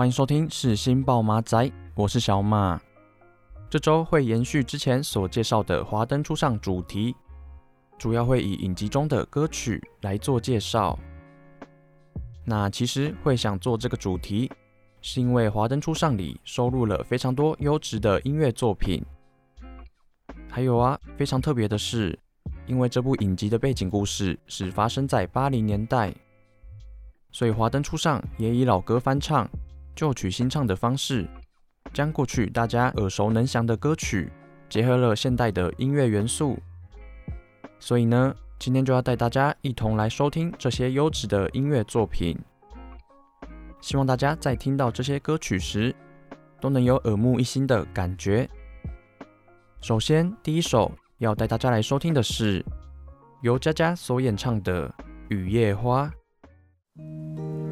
欢迎收听是新报马仔，我是小马。这周会延续之前所介绍的《华灯初上》主题。主要会以影集中的歌曲来做介绍。那其实会想做这个主题，是因为《华灯初上》里收录了非常多优质的音乐作品。还有啊，非常特别的是，因为这部影集的背景故事是发生在八零年代，所以《华灯初上》也以老歌翻唱、旧曲新唱的方式，将过去大家耳熟能详的歌曲，结合了现代的音乐元素。所以呢，今天就要带大家一同来收听这些优质的音乐作品。希望大家在听到这些歌曲时，都能有耳目一新的感觉。首先，第一首要带大家来收听的是由佳佳所演唱的《雨夜花》。花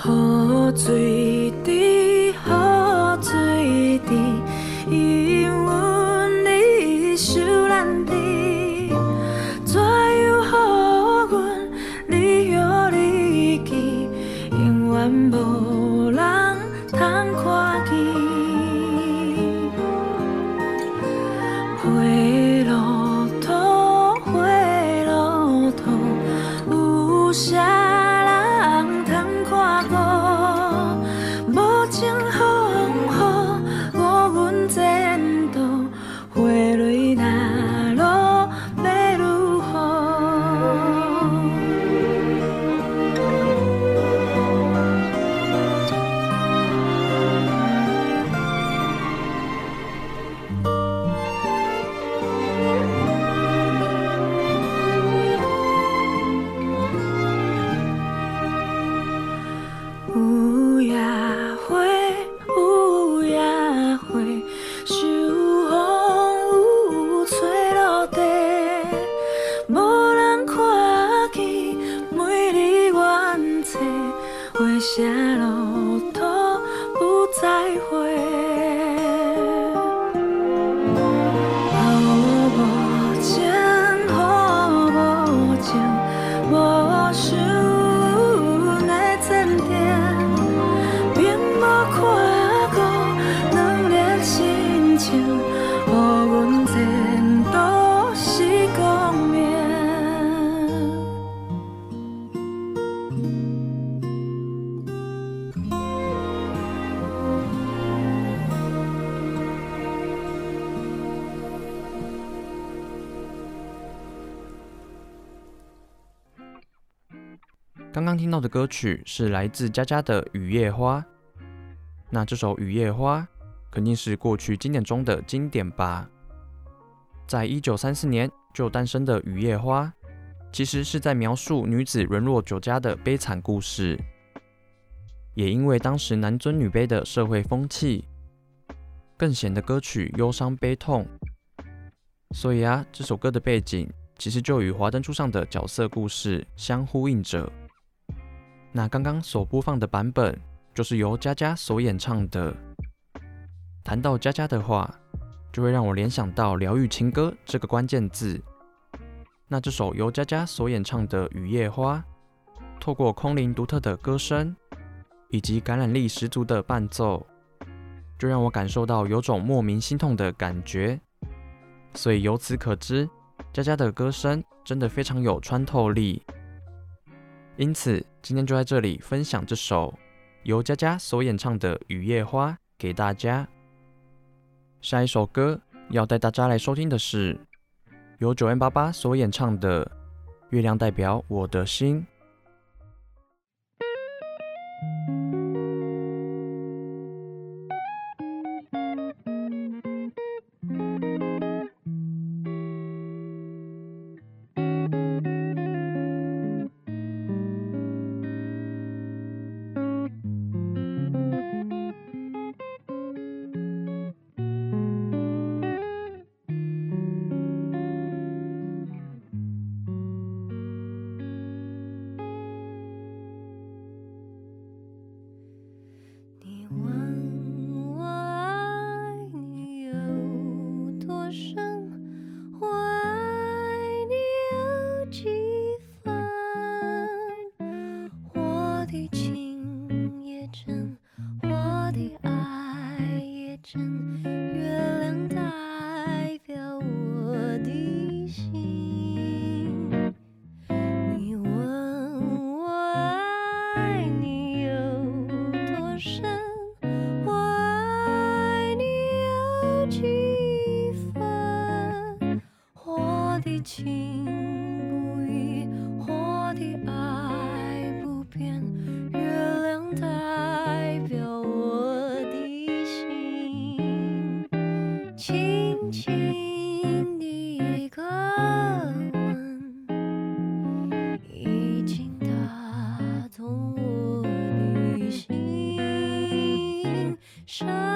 喝醉。刚刚听到的歌曲是来自佳佳的《雨夜花》，那这首《雨夜花》肯定是过去经典中的经典吧？在一九三四年就诞生的《雨夜花》，其实是在描述女子沦落酒家的悲惨故事。也因为当时男尊女卑的社会风气，更显得歌曲忧伤悲痛。所以啊，这首歌的背景其实就与《华灯初上》的角色故事相呼应着。那刚刚所播放的版本，就是由佳佳所演唱的。谈到佳佳的话，就会让我联想到疗愈情歌这个关键字。那这首由佳佳所演唱的《雨夜花》，透过空灵独特的歌声。以及感染力十足的伴奏，就让我感受到有种莫名心痛的感觉。所以由此可知，佳佳的歌声真的非常有穿透力。因此，今天就在这里分享这首由佳佳所演唱的《雨夜花》给大家。下一首歌要带大家来收听的是由九 N 八八所演唱的《月亮代表我的心》。生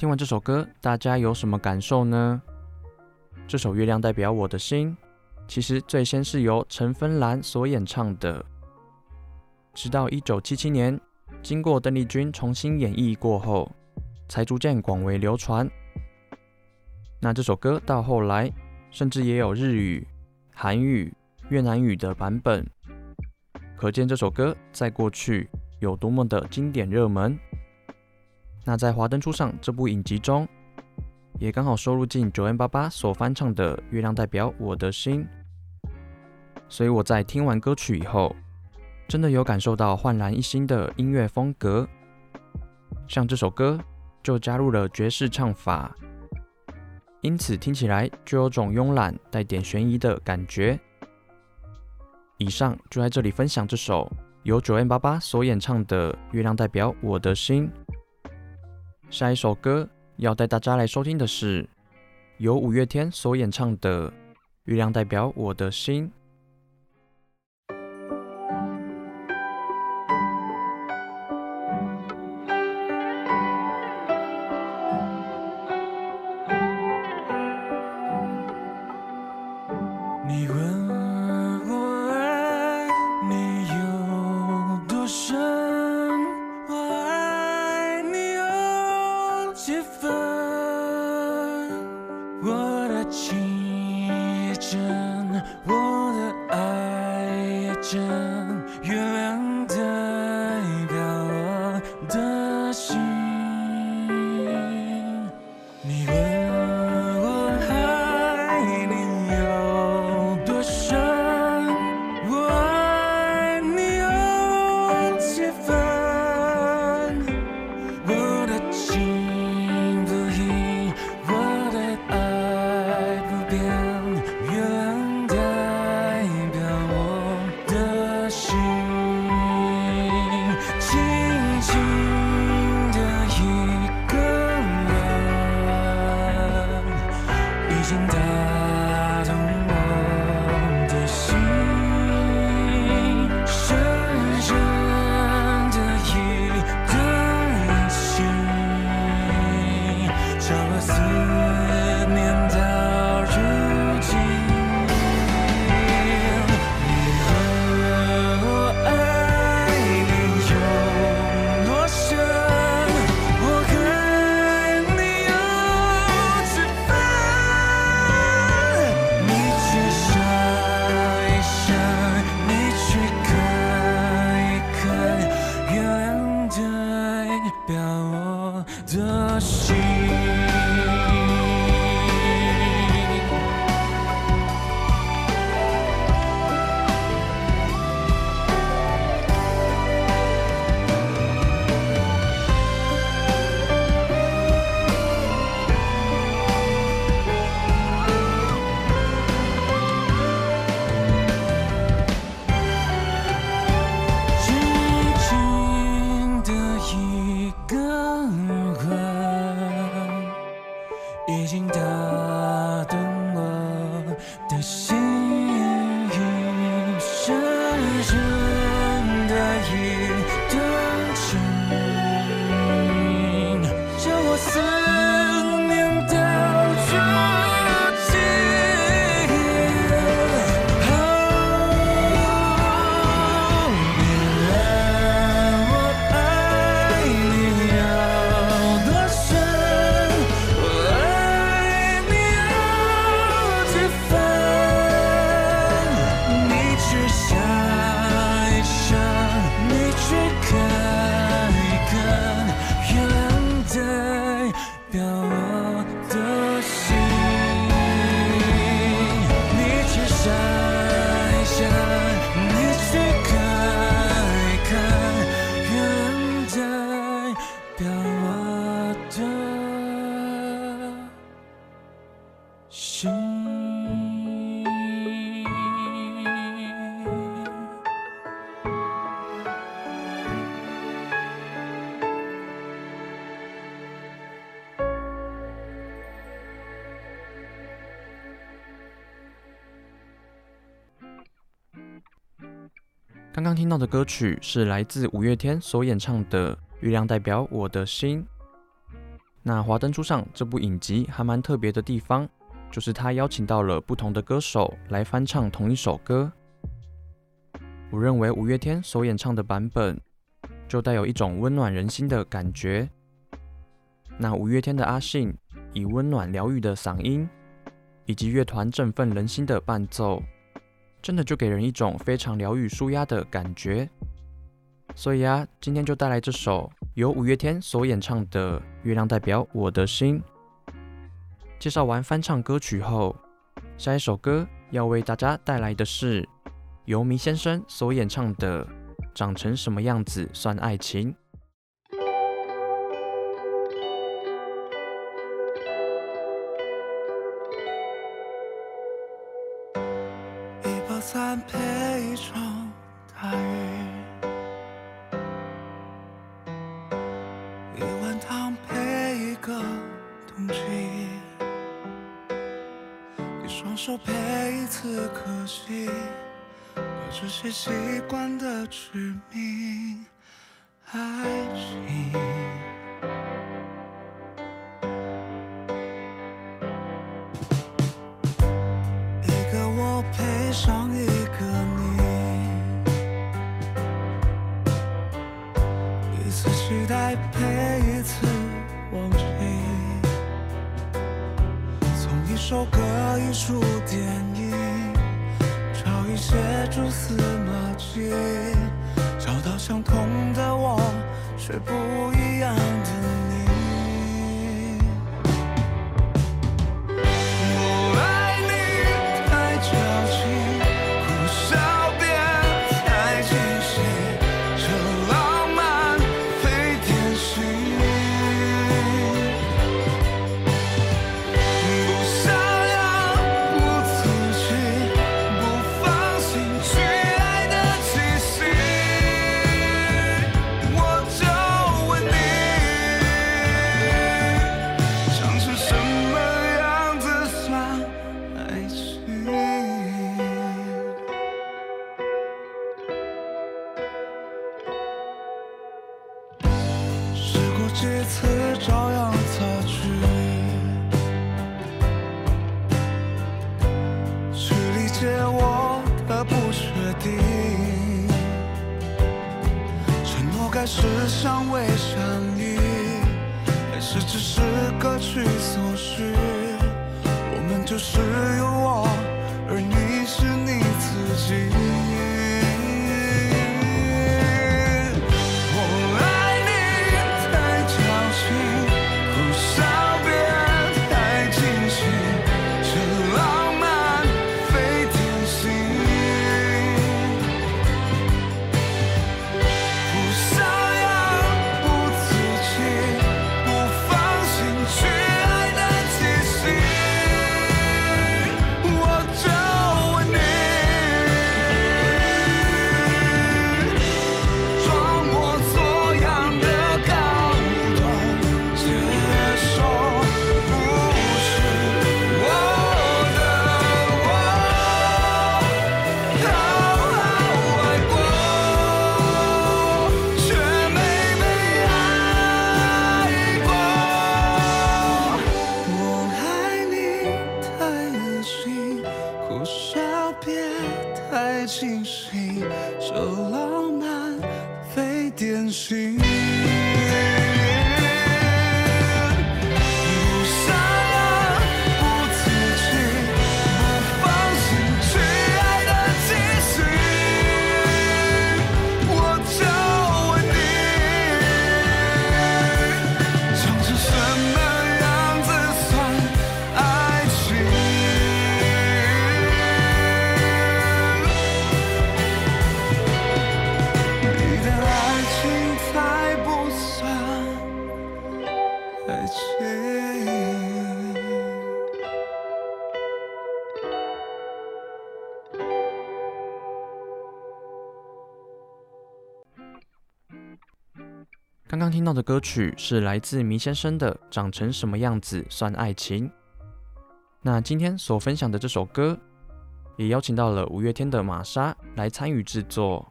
听完这首歌，大家有什么感受呢？这首《月亮代表我的心》，其实最先是由陈芬兰所演唱的，直到一九七七年，经过邓丽君重新演绎过后，才逐渐广为流传。那这首歌到后来，甚至也有日语、韩语、越南语的版本，可见这首歌在过去有多么的经典热门。那在《华灯初上》这部影集中，也刚好收录进 9m88 所翻唱的《月亮代表我的心》，所以我在听完歌曲以后，真的有感受到焕然一新的音乐风格。像这首歌就加入了爵士唱法，因此听起来就有种慵懒带点悬疑的感觉。以上就在这里分享这首由 9m88 所演唱的《月亮代表我的心》。下一首歌要带大家来收听的是由五月天所演唱的《月亮代表我的心》。到的歌曲是来自五月天所演唱的《月亮代表我的心》。那《华灯初上》这部影集还蛮特别的地方，就是他邀请到了不同的歌手来翻唱同一首歌。我认为五月天所演唱的版本就带有一种温暖人心的感觉。那五月天的阿信以温暖疗愈的嗓音，以及乐团振奋人心的伴奏，真的就给人一种非常疗愈、舒压的感觉。所以啊，今天就带来这首由五月天所演唱的《月亮代表我的心》。介绍完翻唱歌曲后，下一首歌要为大家带来的是由迷先生所演唱的《长成什么样子算爱情》。伞配一场大雨，一碗汤配一个冬季，一双手配一次可惜，把是些习惯的致命爱情。找到相同的我，却不一到的歌曲是来自麋先生的《长成什么样子算爱情》。那今天所分享的这首歌，也邀请到了五月天的玛莎来参与制作。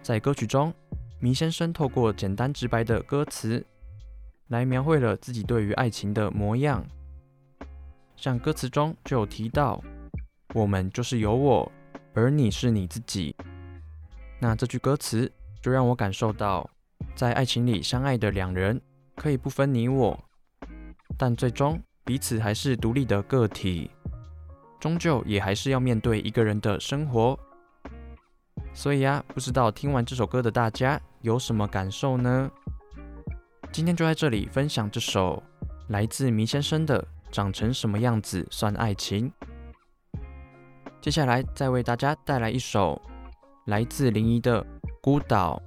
在歌曲中，麋先生透过简单直白的歌词，来描绘了自己对于爱情的模样。像歌词中就有提到：“我们就是有我，而你是你自己。”那这句歌词就让我感受到，在爱情里相爱的两人可以不分你我，但最终彼此还是独立的个体，终究也还是要面对一个人的生活。所以呀，不知道听完这首歌的大家有什么感受呢？今天就在这里分享这首来自麋先生的《长成什么样子算爱情》。接下来再为大家带来一首。来自林沂的孤岛。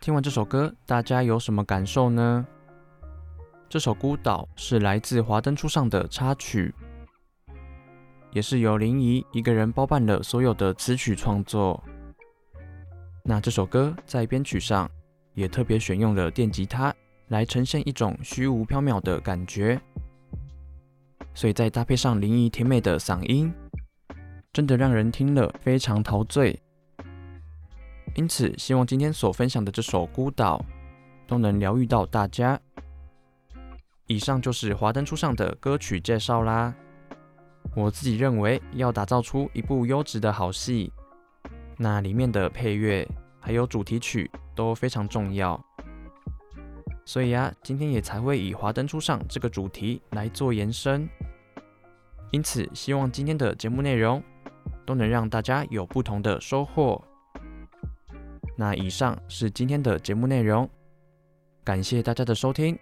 听完这首歌，大家有什么感受呢？这首《孤岛》是来自《华灯初上》的插曲，也是由林怡一个人包办了所有的词曲创作。那这首歌在编曲上也特别选用了电吉他来呈现一种虚无缥缈的感觉，所以再搭配上林怡甜美的嗓音，真的让人听了非常陶醉。因此，希望今天所分享的这首《孤岛》都能疗愈到大家。以上就是华灯初上的歌曲介绍啦。我自己认为，要打造出一部优质的好戏，那里面的配乐还有主题曲都非常重要。所以啊，今天也才会以华灯初上这个主题来做延伸。因此，希望今天的节目内容都能让大家有不同的收获。那以上是今天的节目内容，感谢大家的收听，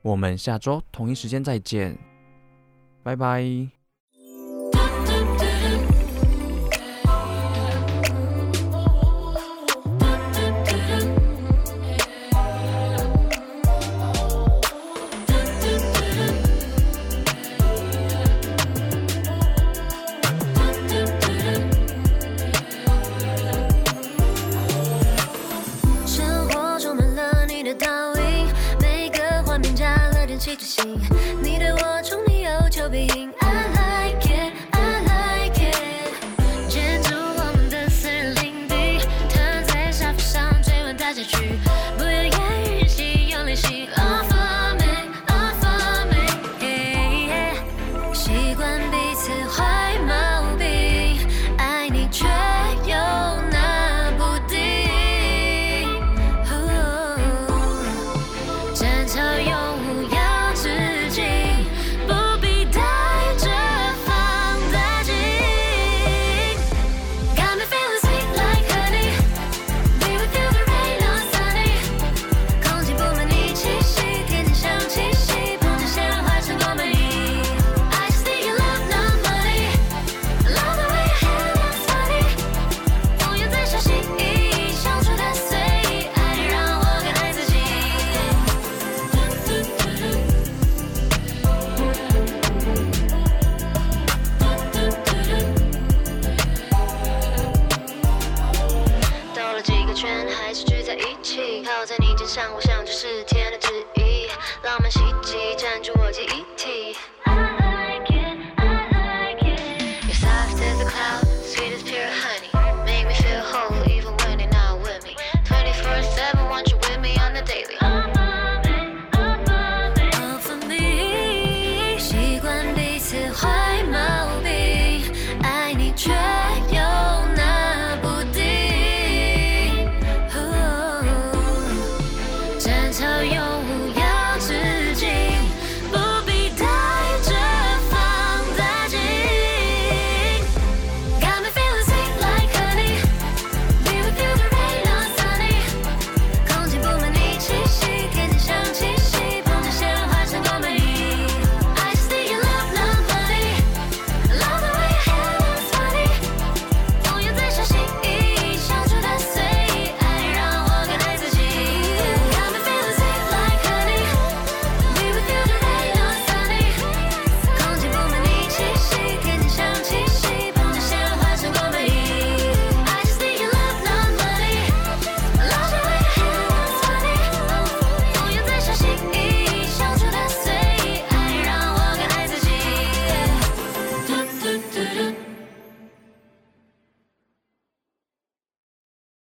我们下周同一时间再见，拜拜。that's you